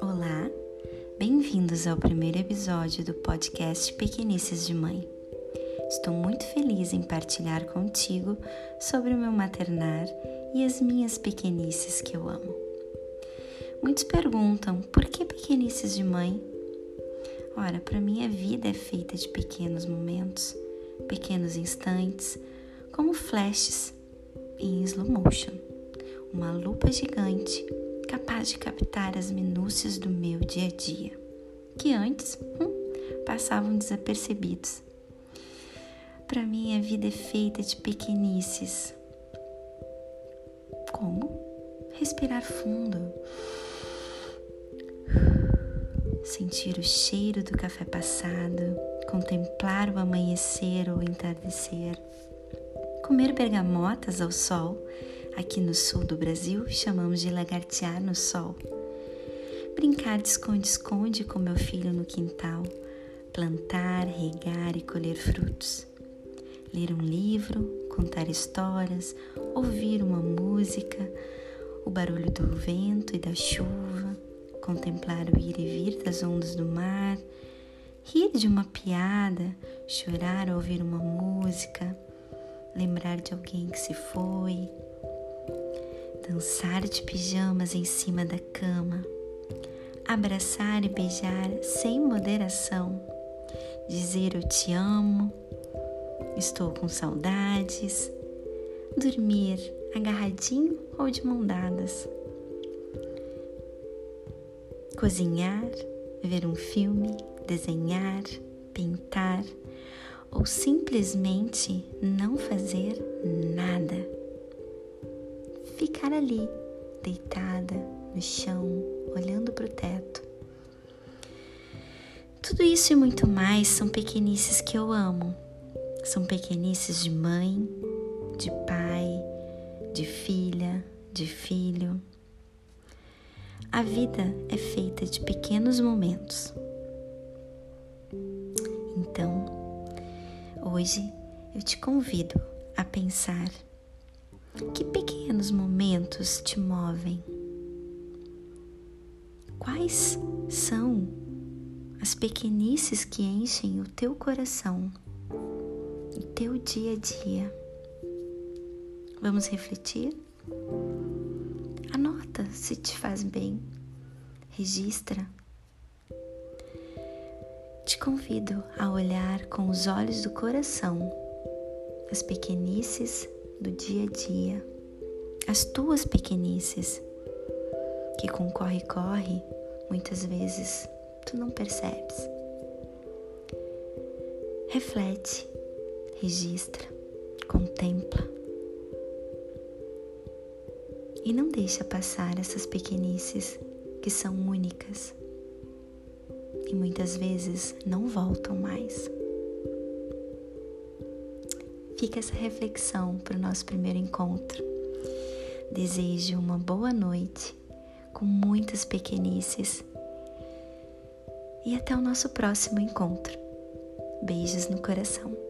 Olá, bem-vindos ao primeiro episódio do podcast Pequenices de Mãe. Estou muito feliz em partilhar contigo sobre o meu maternar e as minhas pequenices que eu amo. Muitos perguntam por que pequenices de mãe? Ora, para mim a vida é feita de pequenos momentos, pequenos instantes, como flashes em slow motion, uma lupa gigante capaz de captar as minúcias do meu dia a dia, que antes hum, passavam desapercebidos. Para mim, a vida é feita de pequenices. Como? Respirar fundo. Sentir o cheiro do café passado, contemplar o amanhecer ou entardecer Comer bergamotas ao sol, aqui no sul do Brasil chamamos de lagartear no sol. Brincar de esconde-esconde com meu filho no quintal, plantar, regar e colher frutos. Ler um livro, contar histórias, ouvir uma música, o barulho do vento e da chuva, contemplar o ir e vir das ondas do mar, rir de uma piada, chorar ao ouvir uma música, lembrar de alguém que se foi, dançar de pijamas em cima da cama, abraçar e beijar sem moderação, dizer eu te amo, estou com saudades, dormir agarradinho ou de mão dadas, cozinhar, ver um filme, desenhar, pintar ou simplesmente não fazer nada. Ficar ali, deitada no chão, olhando para o teto. Tudo isso e muito mais são pequenices que eu amo. São pequenices de mãe, de pai, de filha, de filho. A vida é feita de pequenos momentos. Então, Hoje eu te convido a pensar que pequenos momentos te movem. Quais são as pequenices que enchem o teu coração, o teu dia a dia? Vamos refletir? Anota se te faz bem. Registra te convido a olhar com os olhos do coração as pequenices do dia a dia, as tuas pequenices, que com corre-corre muitas vezes tu não percebes. Reflete, registra, contempla. E não deixa passar essas pequenices que são únicas e muitas vezes não voltam mais. Fica essa reflexão para o nosso primeiro encontro. Desejo uma boa noite com muitas pequenices e até o nosso próximo encontro. Beijos no coração.